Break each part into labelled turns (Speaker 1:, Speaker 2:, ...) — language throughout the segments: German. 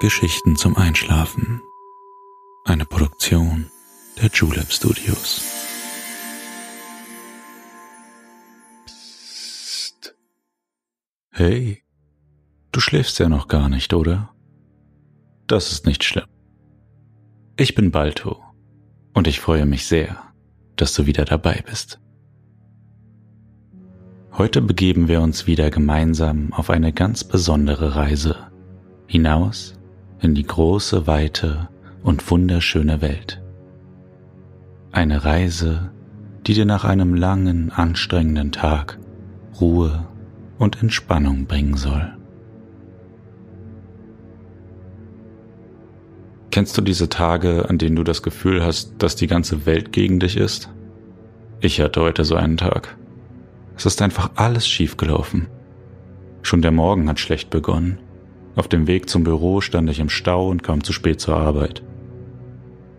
Speaker 1: Geschichten zum Einschlafen. Eine Produktion der Julep Studios. Psst. Hey, du schläfst ja noch gar nicht, oder? Das ist nicht schlimm. Ich bin Balto und ich freue mich sehr, dass du wieder dabei bist. Heute begeben wir uns wieder gemeinsam auf eine ganz besondere Reise hinaus in die große, weite und wunderschöne Welt. Eine Reise, die dir nach einem langen, anstrengenden Tag Ruhe und Entspannung bringen soll. Kennst du diese Tage, an denen du das Gefühl hast, dass die ganze Welt gegen dich ist? Ich hatte heute so einen Tag. Es ist einfach alles schiefgelaufen. Schon der Morgen hat schlecht begonnen auf dem Weg zum Büro stand ich im Stau und kam zu spät zur Arbeit.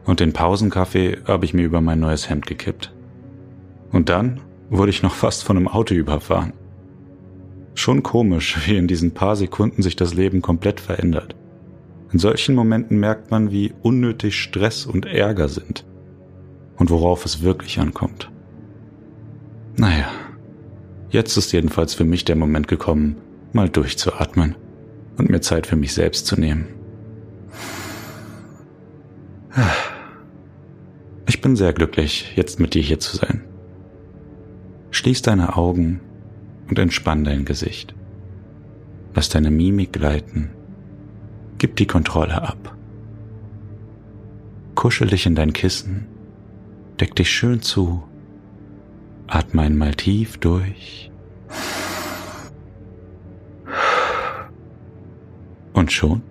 Speaker 1: Und den Pausenkaffee habe ich mir über mein neues Hemd gekippt. Und dann wurde ich noch fast von einem Auto überfahren. Schon komisch, wie in diesen paar Sekunden sich das Leben komplett verändert. In solchen Momenten merkt man, wie unnötig Stress und Ärger sind und worauf es wirklich ankommt. Naja, jetzt ist jedenfalls für mich der Moment gekommen, mal durchzuatmen und mir Zeit für mich selbst zu nehmen. Ich bin sehr glücklich, jetzt mit dir hier zu sein. Schließ deine Augen und entspann dein Gesicht. Lass deine Mimik gleiten. Gib die Kontrolle ab. Kuschel dich in dein Kissen. Deck dich schön zu. Atme einmal tief durch. Und schon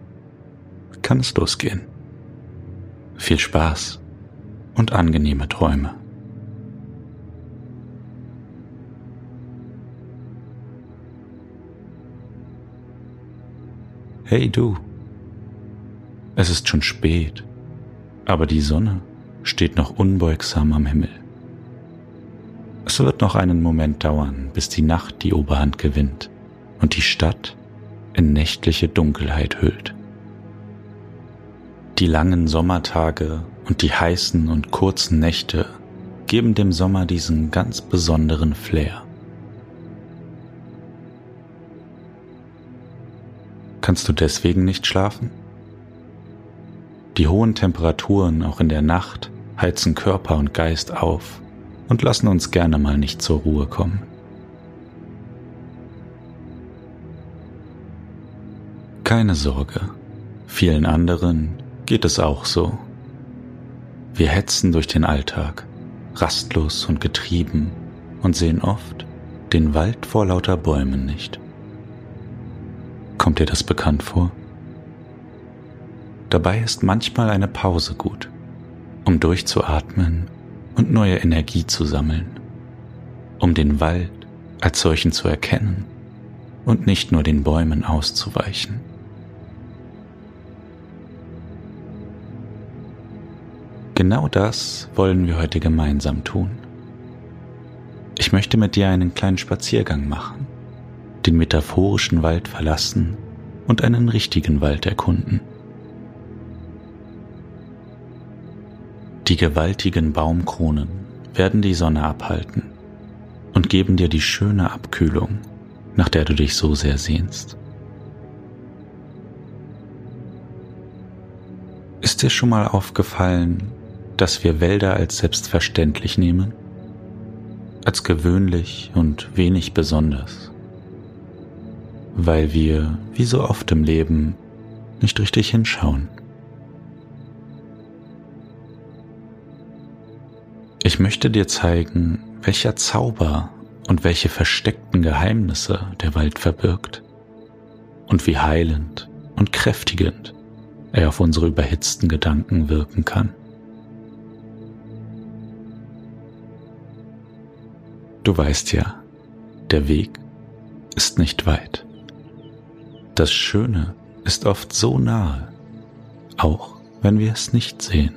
Speaker 1: kann es losgehen. Viel Spaß und angenehme Träume. Hey du, es ist schon spät, aber die Sonne steht noch unbeugsam am Himmel. Es wird noch einen Moment dauern, bis die Nacht die Oberhand gewinnt und die Stadt in nächtliche Dunkelheit hüllt. Die langen Sommertage und die heißen und kurzen Nächte geben dem Sommer diesen ganz besonderen Flair. Kannst du deswegen nicht schlafen? Die hohen Temperaturen auch in der Nacht heizen Körper und Geist auf und lassen uns gerne mal nicht zur Ruhe kommen. Keine Sorge, vielen anderen geht es auch so. Wir hetzen durch den Alltag, rastlos und getrieben und sehen oft den Wald vor lauter Bäumen nicht. Kommt dir das bekannt vor? Dabei ist manchmal eine Pause gut, um durchzuatmen und neue Energie zu sammeln, um den Wald als solchen zu erkennen und nicht nur den Bäumen auszuweichen. Genau das wollen wir heute gemeinsam tun. Ich möchte mit dir einen kleinen Spaziergang machen, den metaphorischen Wald verlassen und einen richtigen Wald erkunden. Die gewaltigen Baumkronen werden die Sonne abhalten und geben dir die schöne Abkühlung, nach der du dich so sehr sehnst. Ist dir schon mal aufgefallen, dass wir Wälder als selbstverständlich nehmen, als gewöhnlich und wenig besonders, weil wir, wie so oft im Leben, nicht richtig hinschauen. Ich möchte dir zeigen, welcher Zauber und welche versteckten Geheimnisse der Wald verbirgt und wie heilend und kräftigend er auf unsere überhitzten Gedanken wirken kann. Du weißt ja, der Weg ist nicht weit. Das Schöne ist oft so nahe, auch wenn wir es nicht sehen.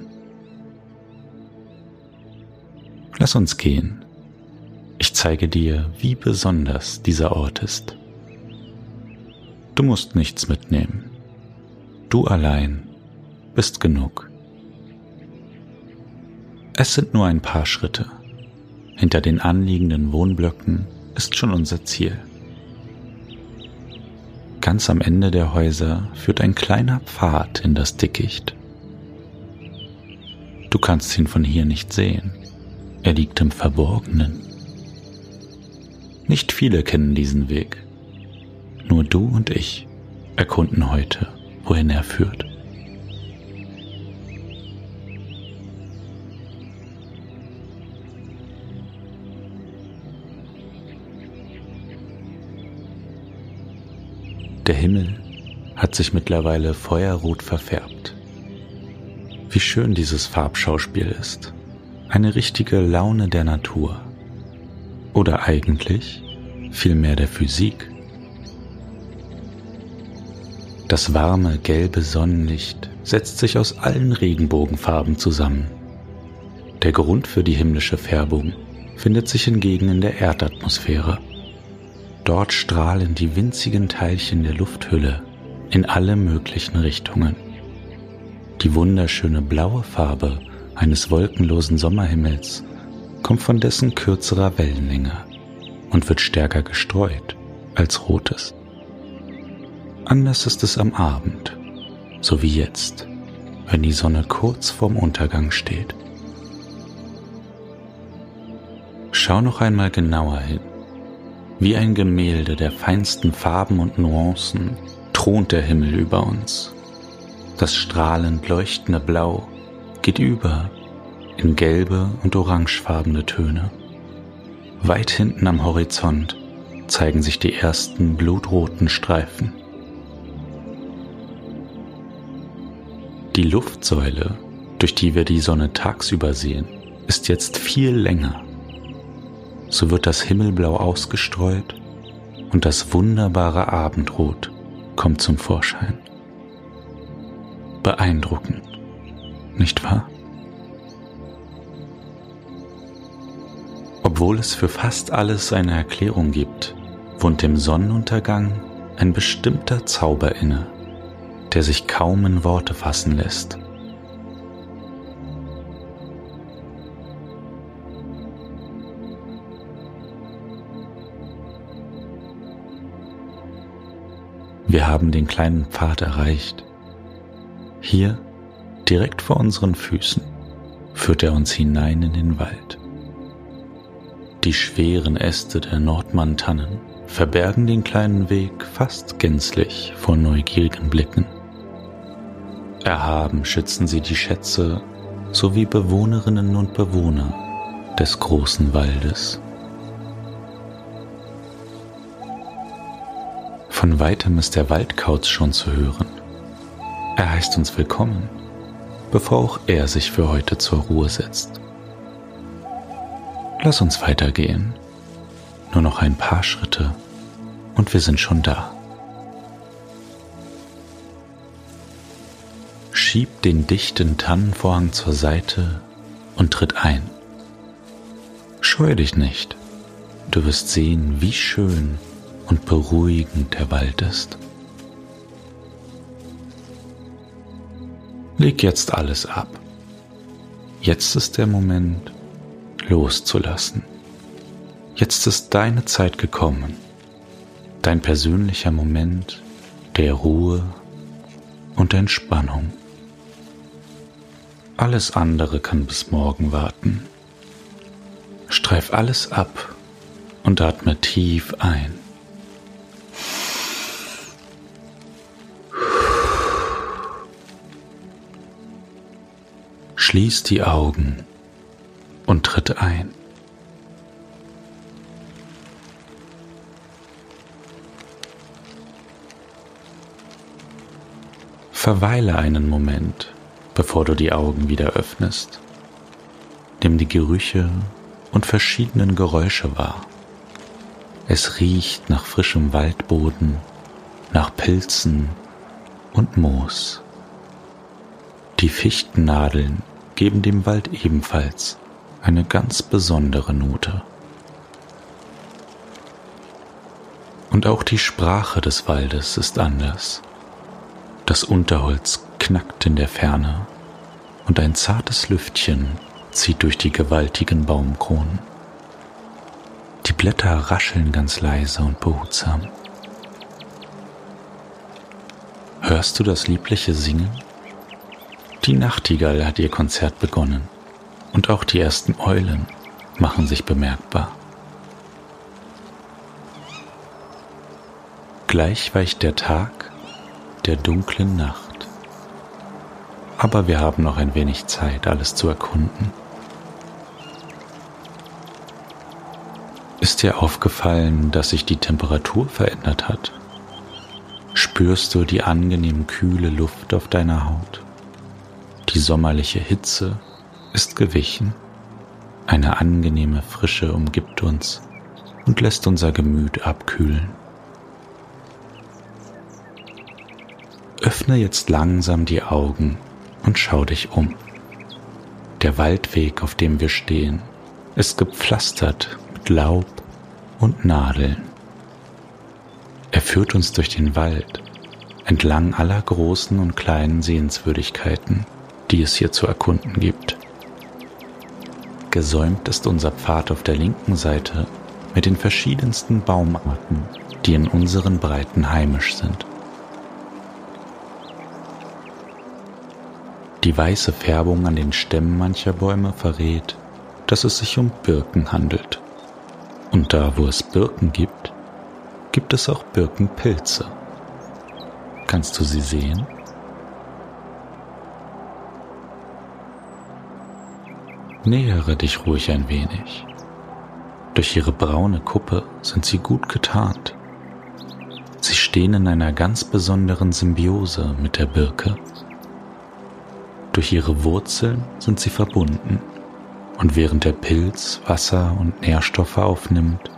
Speaker 1: Lass uns gehen. Ich zeige dir, wie besonders dieser Ort ist. Du musst nichts mitnehmen. Du allein bist genug. Es sind nur ein paar Schritte. Hinter den anliegenden Wohnblöcken ist schon unser Ziel. Ganz am Ende der Häuser führt ein kleiner Pfad in das Dickicht. Du kannst ihn von hier nicht sehen. Er liegt im Verborgenen. Nicht viele kennen diesen Weg. Nur du und ich erkunden heute, wohin er führt. Der Himmel hat sich mittlerweile feuerrot verfärbt. Wie schön dieses Farbschauspiel ist. Eine richtige Laune der Natur. Oder eigentlich vielmehr der Physik. Das warme, gelbe Sonnenlicht setzt sich aus allen Regenbogenfarben zusammen. Der Grund für die himmlische Färbung findet sich hingegen in der Erdatmosphäre. Dort strahlen die winzigen Teilchen der Lufthülle in alle möglichen Richtungen. Die wunderschöne blaue Farbe eines wolkenlosen Sommerhimmels kommt von dessen kürzerer Wellenlänge und wird stärker gestreut als rotes. Anders ist es am Abend, so wie jetzt, wenn die Sonne kurz vorm Untergang steht. Schau noch einmal genauer hin. Wie ein Gemälde der feinsten Farben und Nuancen thront der Himmel über uns das strahlend leuchtende Blau geht über in gelbe und orangefarbene Töne. Weit hinten am Horizont zeigen sich die ersten blutroten Streifen. Die Luftsäule, durch die wir die Sonne tagsüber sehen, ist jetzt viel länger. So wird das Himmelblau ausgestreut und das wunderbare Abendrot kommt zum Vorschein beeindruckend, nicht wahr? Obwohl es für fast alles eine Erklärung gibt, wohnt dem Sonnenuntergang ein bestimmter Zauber inne, der sich kaum in Worte fassen lässt. Haben den kleinen Pfad erreicht hier, direkt vor unseren Füßen, führt er uns hinein in den Wald. Die schweren Äste der Nordmann-Tannen verbergen den kleinen Weg fast gänzlich vor neugierigen Blicken. Erhaben schützen sie die Schätze sowie Bewohnerinnen und Bewohner des großen Waldes. Von weitem ist der Waldkauz schon zu hören. Er heißt uns willkommen, bevor auch er sich für heute zur Ruhe setzt. Lass uns weitergehen. Nur noch ein paar Schritte und wir sind schon da. Schieb den dichten Tannenvorhang zur Seite und tritt ein. Scheu dich nicht, du wirst sehen, wie schön und beruhigend der Wald ist. Leg jetzt alles ab. Jetzt ist der Moment, loszulassen. Jetzt ist deine Zeit gekommen, dein persönlicher Moment der Ruhe und Entspannung. Alles andere kann bis morgen warten. Streif alles ab und atme tief ein. Schließ die Augen und tritt ein. Verweile einen Moment, bevor du die Augen wieder öffnest. Nimm die Gerüche und verschiedenen Geräusche wahr. Es riecht nach frischem Waldboden, nach Pilzen und Moos. Die Fichtennadeln geben dem Wald ebenfalls eine ganz besondere Note. Und auch die Sprache des Waldes ist anders. Das Unterholz knackt in der Ferne und ein zartes Lüftchen zieht durch die gewaltigen Baumkronen. Die Blätter rascheln ganz leise und behutsam. Hörst du das liebliche Singen? Die Nachtigall hat ihr Konzert begonnen und auch die ersten Eulen machen sich bemerkbar. Gleich weicht der Tag der dunklen Nacht. Aber wir haben noch ein wenig Zeit, alles zu erkunden. Ist dir aufgefallen, dass sich die Temperatur verändert hat? Spürst du die angenehm kühle Luft auf deiner Haut? Die sommerliche Hitze ist gewichen. Eine angenehme Frische umgibt uns und lässt unser Gemüt abkühlen. Öffne jetzt langsam die Augen und schau dich um. Der Waldweg, auf dem wir stehen, ist gepflastert mit Laub und Nadeln. Er führt uns durch den Wald, entlang aller großen und kleinen Sehenswürdigkeiten, die es hier zu erkunden gibt. Gesäumt ist unser Pfad auf der linken Seite mit den verschiedensten Baumarten, die in unseren Breiten heimisch sind. Die weiße Färbung an den Stämmen mancher Bäume verrät, dass es sich um Birken handelt. Und da, wo es Birken gibt, gibt es auch Birkenpilze. Kannst du sie sehen? Nähere dich ruhig ein wenig. Durch ihre braune Kuppe sind sie gut getarnt. Sie stehen in einer ganz besonderen Symbiose mit der Birke durch ihre Wurzeln sind sie verbunden und während der Pilz Wasser und Nährstoffe aufnimmt,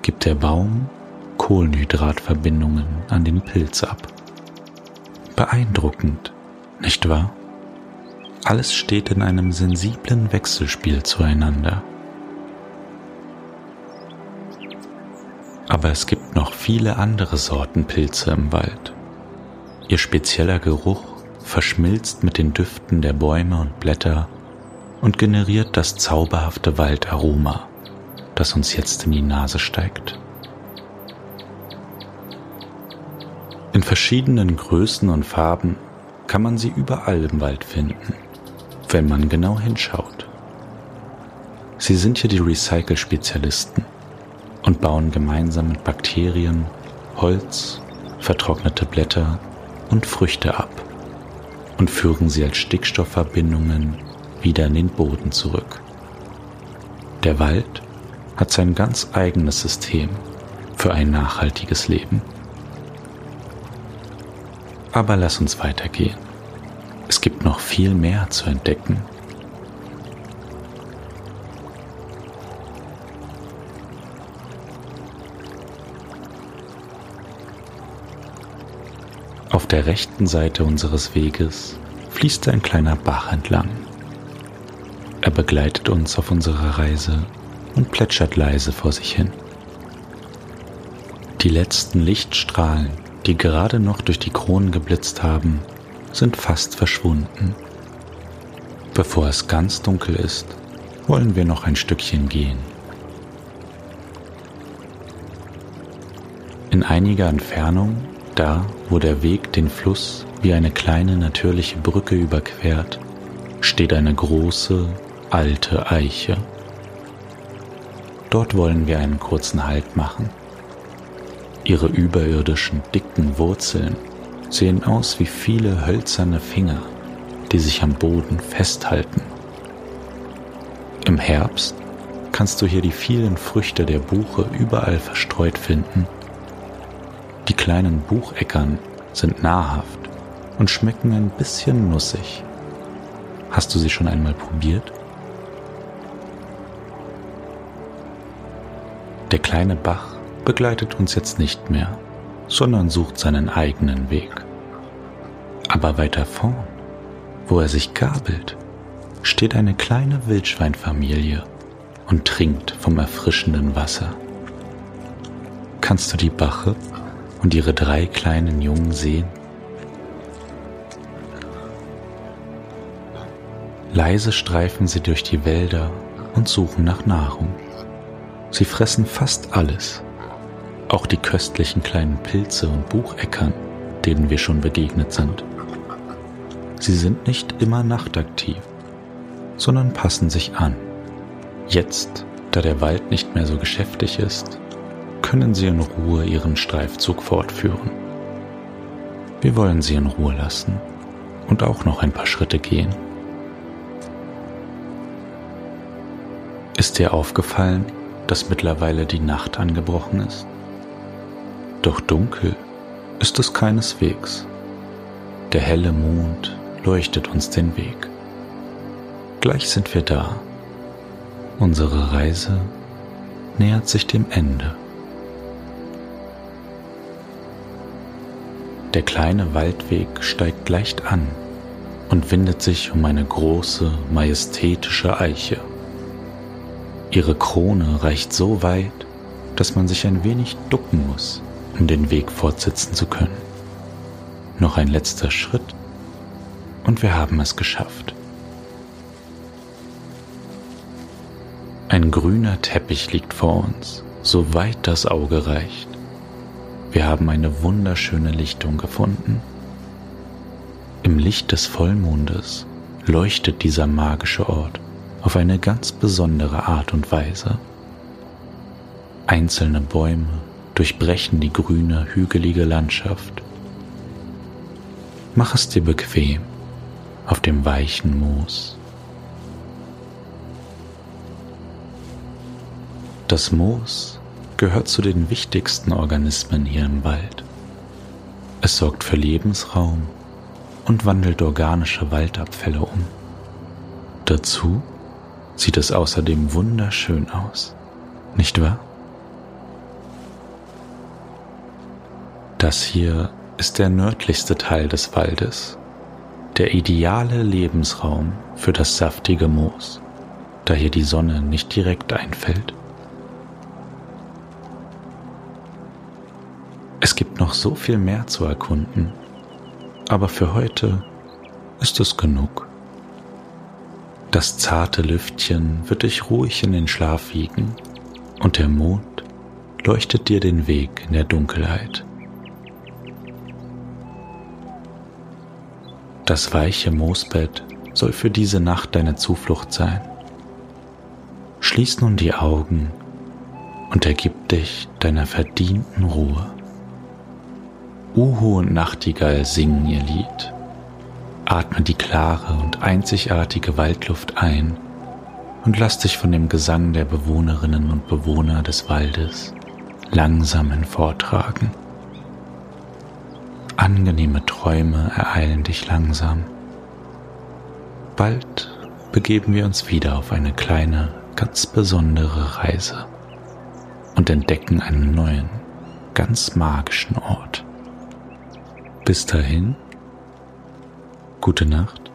Speaker 1: gibt der Baum Kohlenhydratverbindungen an den Pilz ab. Beeindruckend, nicht wahr? Alles steht in einem sensiblen Wechselspiel zueinander. Aber es gibt noch viele andere Sorten Pilze im Wald. Ihr spezieller Geruch verschmilzt mit den Düften der Bäume und Blätter und generiert das zauberhafte Waldaroma, das uns jetzt in die Nase steigt. In verschiedenen Größen und Farben kann man sie überall im Wald finden, wenn man genau hinschaut. Sie sind hier die Recycle-Spezialisten und bauen gemeinsam mit Bakterien Holz, vertrocknete Blätter und Früchte ab und führen sie als Stickstoffverbindungen wieder in den Boden zurück. Der Wald hat sein ganz eigenes System für ein nachhaltiges Leben. Aber lass uns weitergehen. Es gibt noch viel mehr zu entdecken. Auf der rechten Seite unseres Weges fließt ein kleiner Bach entlang. Er begleitet uns auf unserer Reise und plätschert leise vor sich hin. Die letzten Lichtstrahlen, die gerade noch durch die Kronen geblitzt haben, sind fast verschwunden. Bevor es ganz dunkel ist, wollen wir noch ein Stückchen gehen. In einiger Entfernung da, wo der Weg den Fluss wie eine kleine natürliche Brücke überquert, steht eine große, alte Eiche. Dort wollen wir einen kurzen Halt machen. Ihre überirdischen, dicken Wurzeln sehen aus wie viele hölzerne Finger, die sich am Boden festhalten. Im Herbst kannst du hier die vielen Früchte der Buche überall verstreut finden die kleinen Bucheckern sind nahrhaft und schmecken ein bisschen nussig. Hast du sie schon einmal probiert? Der kleine Bach begleitet uns jetzt nicht mehr, sondern sucht seinen eigenen Weg. Aber weiter vorn, wo er sich gabelt, steht eine kleine Wildschweinfamilie und trinkt vom erfrischenden Wasser. Kannst du die Bache und ihre drei kleinen Jungen sehen? Leise streifen sie durch die Wälder und suchen nach Nahrung. Sie fressen fast alles, auch die köstlichen kleinen Pilze und Bucheckern, denen wir schon begegnet sind. Sie sind nicht immer nachtaktiv, sondern passen sich an. Jetzt, da der Wald nicht mehr so geschäftig ist, können sie in Ruhe ihren Streifzug fortführen. Wir wollen sie in Ruhe lassen und auch noch ein paar Schritte gehen. Ist dir aufgefallen, dass mittlerweile die Nacht angebrochen ist? Doch dunkel ist es keineswegs. Der helle Mond leuchtet uns den Weg. Gleich sind wir da. Unsere Reise nähert sich dem Ende. Der kleine Waldweg steigt leicht an und windet sich um eine große, majestätische Eiche. Ihre Krone reicht so weit, dass man sich ein wenig ducken muss, um den Weg fortsetzen zu können. Noch ein letzter Schritt und wir haben es geschafft. Ein grüner Teppich liegt vor uns, so weit das Auge reicht. Wir haben eine wunderschöne Lichtung gefunden. Im Licht des Vollmondes leuchtet dieser magische Ort auf eine ganz besondere Art und Weise. Einzelne Bäume durchbrechen die grüne, hügelige Landschaft. Mach es dir bequem auf dem weichen Moos. Das Moos gehört zu den wichtigsten Organismen hier im Wald. Es sorgt für Lebensraum und wandelt organische Waldabfälle um. Dazu sieht es außerdem wunderschön aus, nicht wahr? Das hier ist der nördlichste Teil des Waldes, der ideale Lebensraum für das saftige Moos, da hier die Sonne nicht direkt einfällt. Es gibt noch so viel mehr zu erkunden, aber für heute ist es genug. Das zarte Lüftchen wird dich ruhig in den Schlaf wiegen und der Mond leuchtet dir den Weg in der Dunkelheit. Das weiche Moosbett soll für diese Nacht deine Zuflucht sein. Schließ nun die Augen und ergib dich deiner verdienten Ruhe. Uhu und Nachtigall singen ihr Lied. Atme die klare und einzigartige Waldluft ein und lass dich von dem Gesang der Bewohnerinnen und Bewohner des Waldes langsam hinvortragen. Angenehme Träume ereilen dich langsam. Bald begeben wir uns wieder auf eine kleine, ganz besondere Reise und entdecken einen neuen, ganz magischen Ort. Bis dahin, gute Nacht